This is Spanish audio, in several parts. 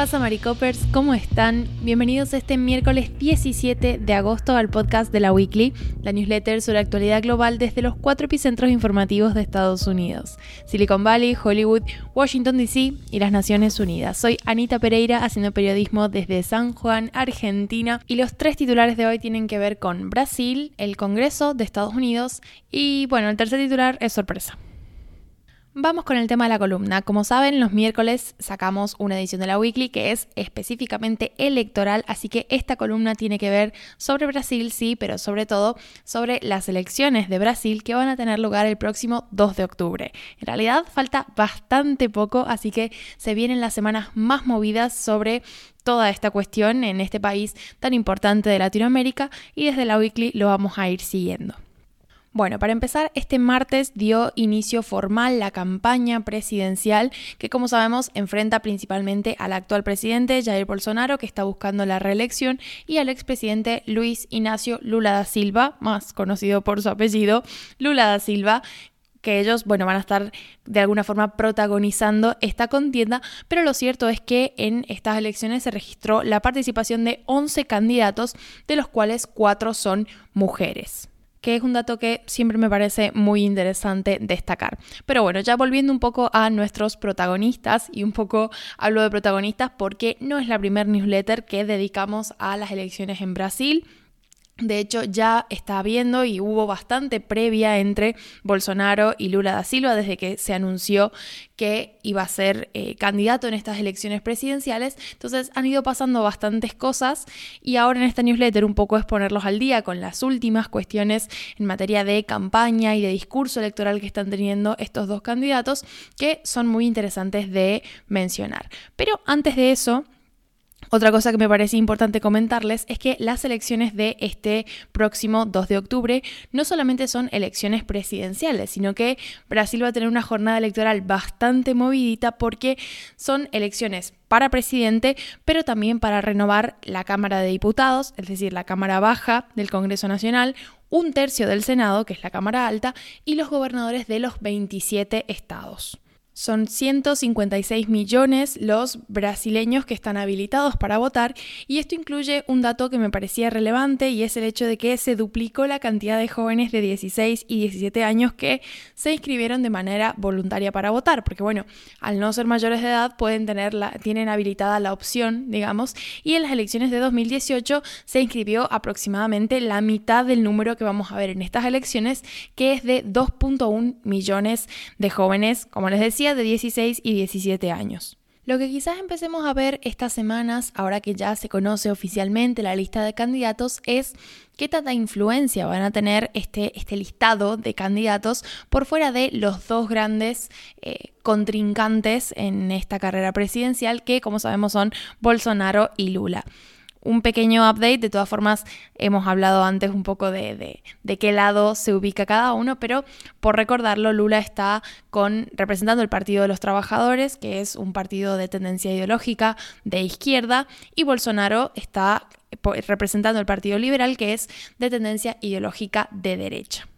pasa, Maricopers? ¿Cómo están? Bienvenidos este miércoles 17 de agosto al podcast de la Weekly, la newsletter sobre actualidad global desde los cuatro epicentros informativos de Estados Unidos: Silicon Valley, Hollywood, Washington DC y las Naciones Unidas. Soy Anita Pereira haciendo periodismo desde San Juan, Argentina, y los tres titulares de hoy tienen que ver con Brasil, el Congreso de Estados Unidos y, bueno, el tercer titular es sorpresa. Vamos con el tema de la columna. Como saben, los miércoles sacamos una edición de la Weekly que es específicamente electoral, así que esta columna tiene que ver sobre Brasil, sí, pero sobre todo sobre las elecciones de Brasil que van a tener lugar el próximo 2 de octubre. En realidad falta bastante poco, así que se vienen las semanas más movidas sobre toda esta cuestión en este país tan importante de Latinoamérica y desde la Weekly lo vamos a ir siguiendo. Bueno, para empezar, este martes dio inicio formal la campaña presidencial que, como sabemos, enfrenta principalmente al actual presidente Jair Bolsonaro, que está buscando la reelección, y al expresidente Luis Ignacio Lula da Silva, más conocido por su apellido, Lula da Silva, que ellos, bueno, van a estar de alguna forma protagonizando esta contienda, pero lo cierto es que en estas elecciones se registró la participación de 11 candidatos, de los cuales 4 son mujeres que es un dato que siempre me parece muy interesante destacar. Pero bueno, ya volviendo un poco a nuestros protagonistas, y un poco hablo de protagonistas porque no es la primer newsletter que dedicamos a las elecciones en Brasil. De hecho, ya está habiendo y hubo bastante previa entre Bolsonaro y Lula da Silva desde que se anunció que iba a ser eh, candidato en estas elecciones presidenciales. Entonces han ido pasando bastantes cosas y ahora en esta newsletter un poco es ponerlos al día con las últimas cuestiones en materia de campaña y de discurso electoral que están teniendo estos dos candidatos que son muy interesantes de mencionar. Pero antes de eso, otra cosa que me parece importante comentarles es que las elecciones de este próximo 2 de octubre no solamente son elecciones presidenciales, sino que Brasil va a tener una jornada electoral bastante movidita porque son elecciones para presidente, pero también para renovar la Cámara de Diputados, es decir, la Cámara Baja del Congreso Nacional, un tercio del Senado, que es la Cámara Alta, y los gobernadores de los 27 estados. Son 156 millones los brasileños que están habilitados para votar y esto incluye un dato que me parecía relevante y es el hecho de que se duplicó la cantidad de jóvenes de 16 y 17 años que se inscribieron de manera voluntaria para votar, porque bueno, al no ser mayores de edad pueden tener la, tienen habilitada la opción, digamos, y en las elecciones de 2018 se inscribió aproximadamente la mitad del número que vamos a ver en estas elecciones, que es de 2.1 millones de jóvenes, como les decía, de 16 y 17 años. Lo que quizás empecemos a ver estas semanas, ahora que ya se conoce oficialmente la lista de candidatos, es qué tanta influencia van a tener este, este listado de candidatos por fuera de los dos grandes eh, contrincantes en esta carrera presidencial, que como sabemos son Bolsonaro y Lula un pequeño update. De todas formas, hemos hablado antes un poco de, de, qué lado se ubica cada uno, pero por recordarlo, Lula está con, representando el Partido de los Trabajadores, que es un partido de tendencia ideológica de izquierda, y Bolsonaro está representando el Partido Liberal, que es de tendencia ideológica de derecha.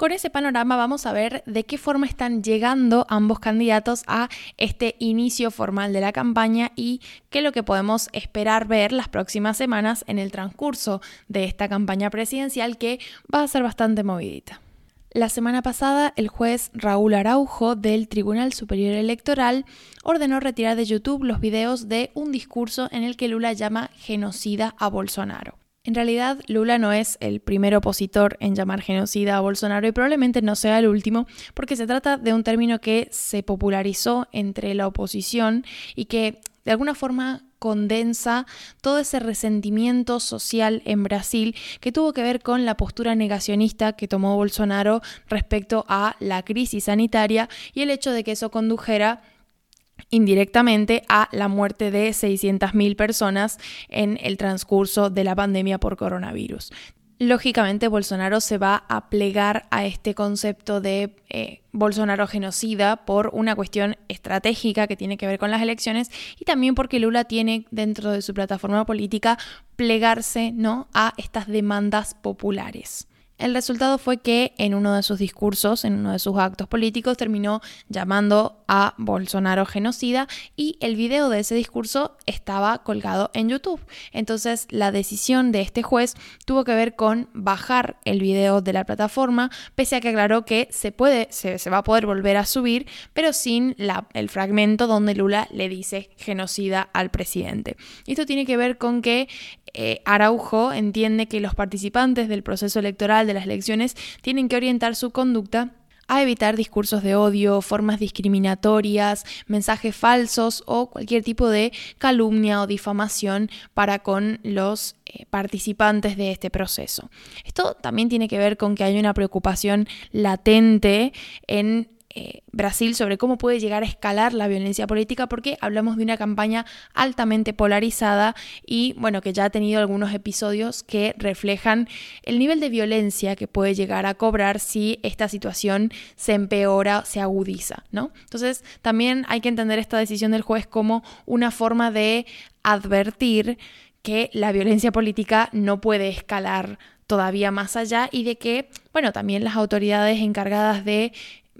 Con ese panorama vamos a ver de qué forma están llegando ambos candidatos a este inicio formal de la campaña y qué es lo que podemos esperar ver las próximas semanas en el transcurso de esta campaña presidencial que va a ser bastante movidita. La semana pasada, el juez Raúl Araujo del Tribunal Superior Electoral ordenó retirar de YouTube los videos de un discurso en el que Lula llama genocida a Bolsonaro. En realidad, Lula no es el primer opositor en llamar genocida a Bolsonaro y probablemente no sea el último, porque se trata de un término que se popularizó entre la oposición y que de alguna forma condensa todo ese resentimiento social en Brasil que tuvo que ver con la postura negacionista que tomó Bolsonaro respecto a la crisis sanitaria y el hecho de que eso condujera indirectamente a la muerte de 600.000 personas en el transcurso de la pandemia por coronavirus. Lógicamente, Bolsonaro se va a plegar a este concepto de eh, Bolsonaro genocida por una cuestión estratégica que tiene que ver con las elecciones y también porque Lula tiene dentro de su plataforma política plegarse ¿no? a estas demandas populares. El resultado fue que en uno de sus discursos, en uno de sus actos políticos, terminó llamando a Bolsonaro genocida y el video de ese discurso estaba colgado en YouTube. Entonces la decisión de este juez tuvo que ver con bajar el video de la plataforma, pese a que aclaró que se puede, se, va a poder volver a subir, pero sin el fragmento donde Lula le dice genocida al presidente. Esto tiene que ver con que eh, Araujo entiende que los participantes del proceso electoral de las elecciones tienen que orientar su conducta a evitar discursos de odio, formas discriminatorias, mensajes falsos o cualquier tipo de calumnia o difamación para con los eh, participantes de este proceso. Esto también tiene que ver con que hay una preocupación latente en eh, Brasil sobre cómo puede llegar a escalar la violencia política porque hablamos de una campaña altamente polarizada y bueno que ya ha tenido algunos episodios que reflejan el nivel de violencia que puede llegar a cobrar si esta situación se empeora, se agudiza, ¿no? Entonces también hay que entender esta decisión del juez como una forma de advertir que la violencia política no puede escalar todavía más allá y de que, bueno, también las autoridades encargadas de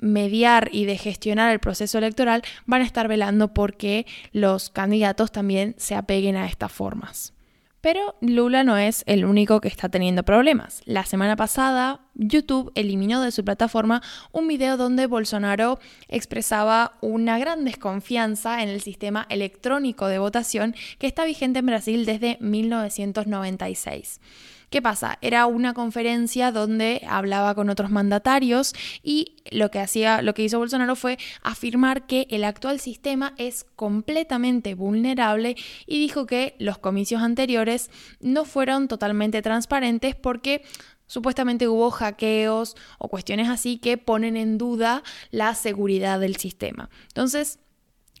mediar y de gestionar el proceso electoral van a estar velando porque los candidatos también se apeguen a estas formas. Pero Lula no es el único que está teniendo problemas. La semana pasada, YouTube eliminó de su plataforma un video donde Bolsonaro expresaba una gran desconfianza en el sistema electrónico de votación que está vigente en Brasil desde 1996. ¿Qué pasa? Era una conferencia donde hablaba con otros mandatarios y lo que hacía, lo que hizo Bolsonaro fue afirmar que el actual sistema es completamente vulnerable y dijo que los comicios anteriores no fueron totalmente transparentes porque supuestamente hubo hackeos o cuestiones así que ponen en duda la seguridad del sistema. Entonces,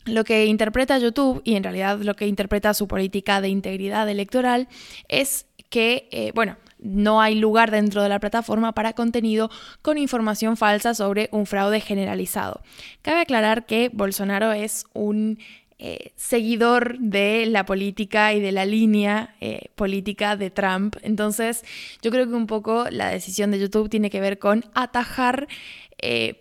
lo que interpreta YouTube y en realidad lo que interpreta su política de integridad electoral es que, eh, bueno, no hay lugar dentro de la plataforma para contenido con información falsa sobre un fraude generalizado. Cabe aclarar que Bolsonaro es un eh, seguidor de la política y de la línea eh, política de Trump. Entonces, yo creo que un poco la decisión de YouTube tiene que ver con atajar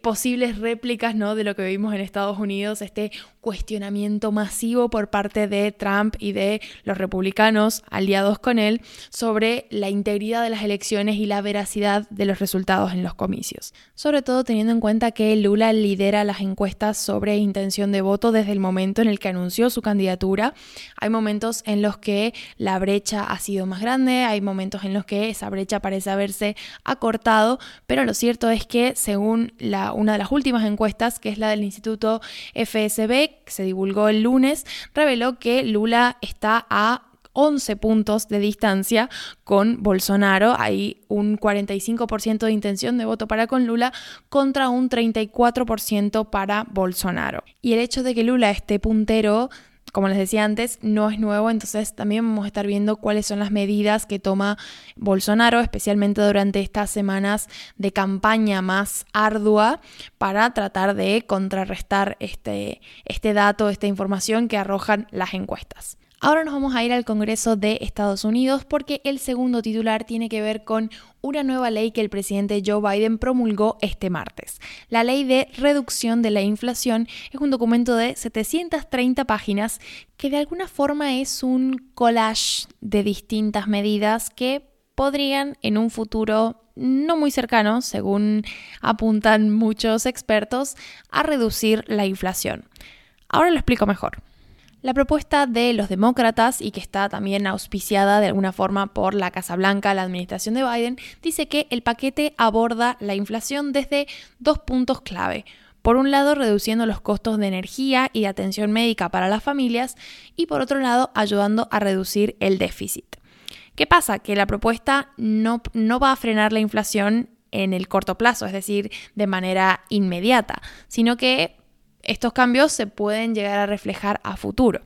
posibles réplicas ¿no? de lo que vimos en Estados Unidos, este cuestionamiento masivo por parte de Trump y de los republicanos aliados con él sobre la integridad de las elecciones y la veracidad de los resultados en los comicios. Sobre todo teniendo en cuenta que Lula lidera las encuestas sobre intención de voto desde el momento en el que anunció su candidatura. Hay momentos en los que la brecha ha sido más grande, hay momentos en los que esa brecha parece haberse acortado, pero lo cierto es que según la, una de las últimas encuestas, que es la del Instituto FSB, que se divulgó el lunes, reveló que Lula está a 11 puntos de distancia con Bolsonaro. Hay un 45% de intención de voto para con Lula contra un 34% para Bolsonaro. Y el hecho de que Lula esté puntero como les decía antes, no es nuevo, entonces también vamos a estar viendo cuáles son las medidas que toma Bolsonaro, especialmente durante estas semanas de campaña más ardua, para tratar de contrarrestar este, este dato, esta información que arrojan las encuestas. Ahora nos vamos a ir al Congreso de Estados Unidos porque el segundo titular tiene que ver con una nueva ley que el presidente Joe Biden promulgó este martes. La ley de reducción de la inflación es un documento de 730 páginas que de alguna forma es un collage de distintas medidas que podrían en un futuro no muy cercano, según apuntan muchos expertos, a reducir la inflación. Ahora lo explico mejor. La propuesta de los demócratas, y que está también auspiciada de alguna forma por la Casa Blanca, la administración de Biden, dice que el paquete aborda la inflación desde dos puntos clave. Por un lado, reduciendo los costos de energía y de atención médica para las familias, y por otro lado, ayudando a reducir el déficit. ¿Qué pasa? Que la propuesta no, no va a frenar la inflación en el corto plazo, es decir, de manera inmediata, sino que estos cambios se pueden llegar a reflejar a futuro.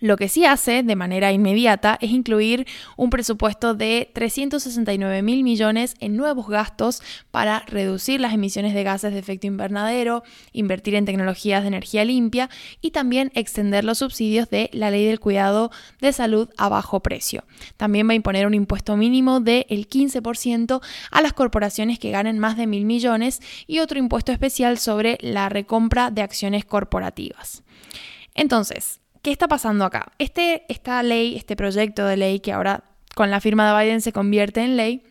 Lo que sí hace de manera inmediata es incluir un presupuesto de 369 mil millones en nuevos gastos para reducir las emisiones de gases de efecto invernadero, invertir en tecnologías de energía limpia y también extender los subsidios de la ley del cuidado de salud a bajo precio. También va a imponer un impuesto mínimo del 15% a las corporaciones que ganen más de mil millones y otro impuesto especial sobre la recompra de acciones corporativas. Entonces, ¿Qué está pasando acá? Este, esta ley, este proyecto de ley que ahora con la firma de Biden se convierte en ley,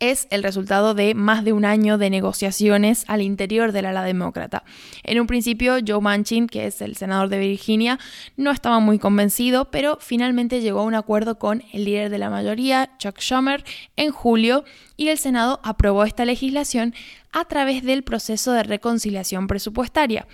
es el resultado de más de un año de negociaciones al interior del ala demócrata. En un principio, Joe Manchin, que es el senador de Virginia, no estaba muy convencido, pero finalmente llegó a un acuerdo con el líder de la mayoría, Chuck Schumer, en julio y el Senado aprobó esta legislación a través del proceso de reconciliación presupuestaria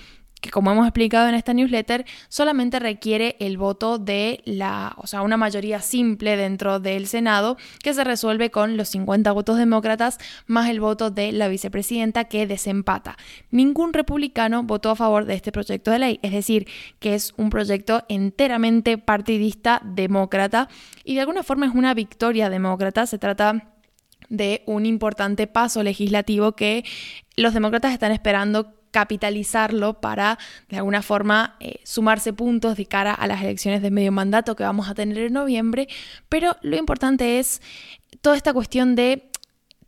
que como hemos explicado en esta newsletter, solamente requiere el voto de la, o sea, una mayoría simple dentro del Senado que se resuelve con los 50 votos demócratas más el voto de la vicepresidenta que desempata. Ningún republicano votó a favor de este proyecto de ley, es decir, que es un proyecto enteramente partidista demócrata y de alguna forma es una victoria demócrata, se trata de un importante paso legislativo que los demócratas están esperando capitalizarlo para de alguna forma eh, sumarse puntos de cara a las elecciones de medio mandato que vamos a tener en noviembre, pero lo importante es toda esta cuestión de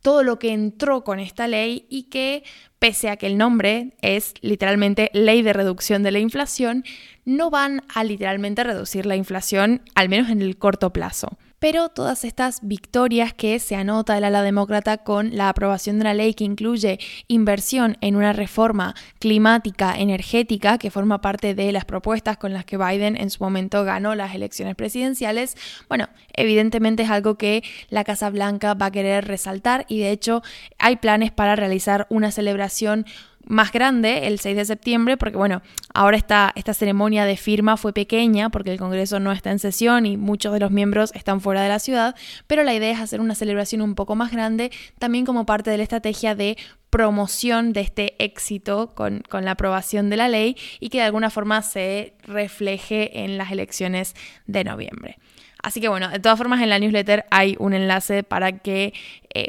todo lo que entró con esta ley y que, pese a que el nombre es literalmente ley de reducción de la inflación, no van a literalmente reducir la inflación, al menos en el corto plazo. Pero todas estas victorias que se anota el ala demócrata con la aprobación de una ley que incluye inversión en una reforma climática energética que forma parte de las propuestas con las que Biden en su momento ganó las elecciones presidenciales, bueno, evidentemente es algo que la Casa Blanca va a querer resaltar y de hecho hay planes para realizar una celebración más grande el 6 de septiembre, porque bueno, ahora esta, esta ceremonia de firma fue pequeña porque el Congreso no está en sesión y muchos de los miembros están fuera de la ciudad, pero la idea es hacer una celebración un poco más grande, también como parte de la estrategia de promoción de este éxito con, con, la aprobación de la ley y que de alguna forma se refleje en las elecciones de noviembre. Así que bueno, de todas formas en la newsletter hay un enlace para que eh,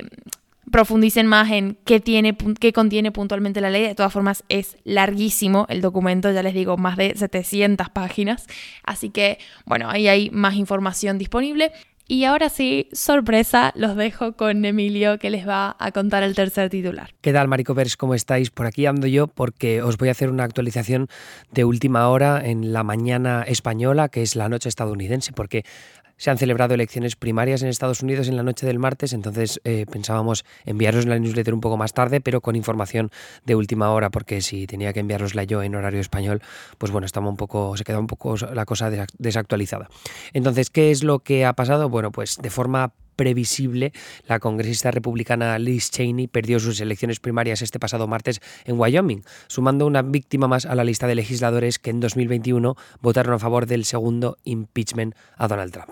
profundicen más en qué, tiene, qué contiene puntualmente la ley. De todas formas, es larguísimo el documento, ya les digo, más de 700 páginas. Así que, bueno, ahí hay más información disponible. Y ahora sí, sorpresa, los dejo con Emilio que les va a contar el tercer titular. ¿Qué tal, Maricovers? ¿Cómo estáis? Por aquí ando yo porque os voy a hacer una actualización de última hora en la mañana española, que es la noche estadounidense, porque se han celebrado elecciones primarias en Estados Unidos en la noche del martes, entonces eh, pensábamos enviaros la newsletter un poco más tarde, pero con información de última hora, porque si tenía que enviarosla yo en horario español, pues bueno, un poco, se queda un poco la cosa desactualizada. Entonces, ¿qué es lo que ha pasado? Bueno, pues de forma previsible, la congresista republicana Liz Cheney perdió sus elecciones primarias este pasado martes en Wyoming, sumando una víctima más a la lista de legisladores que en 2021 votaron a favor del segundo impeachment a Donald Trump.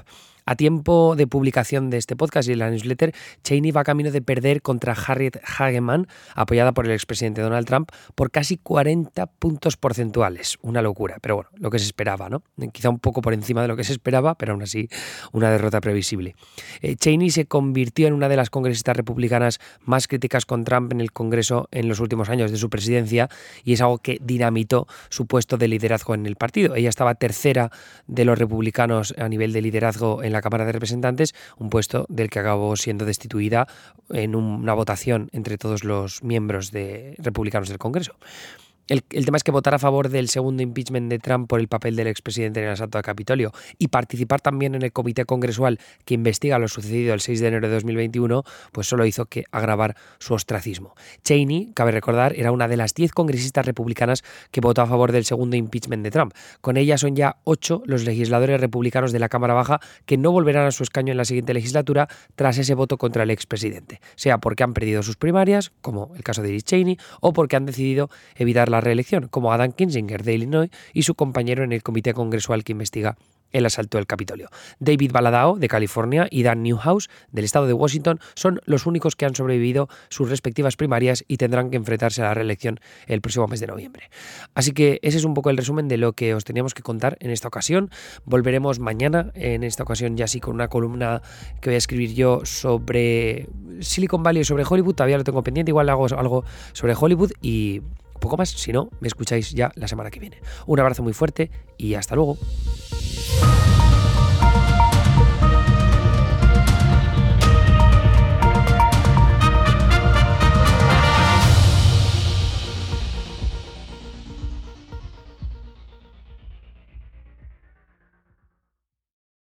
A tiempo de publicación de este podcast y de la newsletter, Cheney va camino de perder contra Harriet Hageman, apoyada por el expresidente Donald Trump, por casi 40 puntos porcentuales. Una locura, pero bueno, lo que se esperaba, ¿no? Quizá un poco por encima de lo que se esperaba, pero aún así una derrota previsible. Eh, Cheney se convirtió en una de las congresistas republicanas más críticas con Trump en el Congreso en los últimos años de su presidencia y es algo que dinamitó su puesto de liderazgo en el partido. Ella estaba tercera de los republicanos a nivel de liderazgo en la Cámara de Representantes, un puesto del que acabó siendo destituida en una votación entre todos los miembros de republicanos del Congreso. El, tema es que votar a favor del segundo impeachment de Trump por el papel del expresidente en el asalto al Capitolio y participar también en el comité congresual que investiga lo sucedido el 6 de enero de 2021, pues solo hizo que agravar su ostracismo. Cheney, cabe recordar, era una de las 10 congresistas republicanas que votó a favor del segundo impeachment de Trump. Con ella son ya 8 los legisladores republicanos de la Cámara Baja que no volverán a su escaño en la siguiente legislatura tras ese voto contra el expresidente, sea porque han perdido sus primarias, como el caso de Liz Cheney, o porque han decidido evitar la reelección, como Adam Kinzinger de Illinois y su compañero en el comité congresual que investiga el asalto del Capitolio. David Baladao, de California, y Dan Newhouse, del estado de Washington, son los únicos que han sobrevivido sus respectivas primarias y tendrán que enfrentarse a la reelección el próximo mes de noviembre. Así que ese es un poco el resumen de lo que os teníamos que contar en esta ocasión. Volveremos mañana, en esta ocasión ya sí con una columna que voy a escribir yo sobre Silicon Valley, sobre Hollywood, todavía lo tengo pendiente, igual hago algo sobre Hollywood y poco más, si no, me escucháis ya la semana que viene. Un abrazo muy fuerte y hasta luego.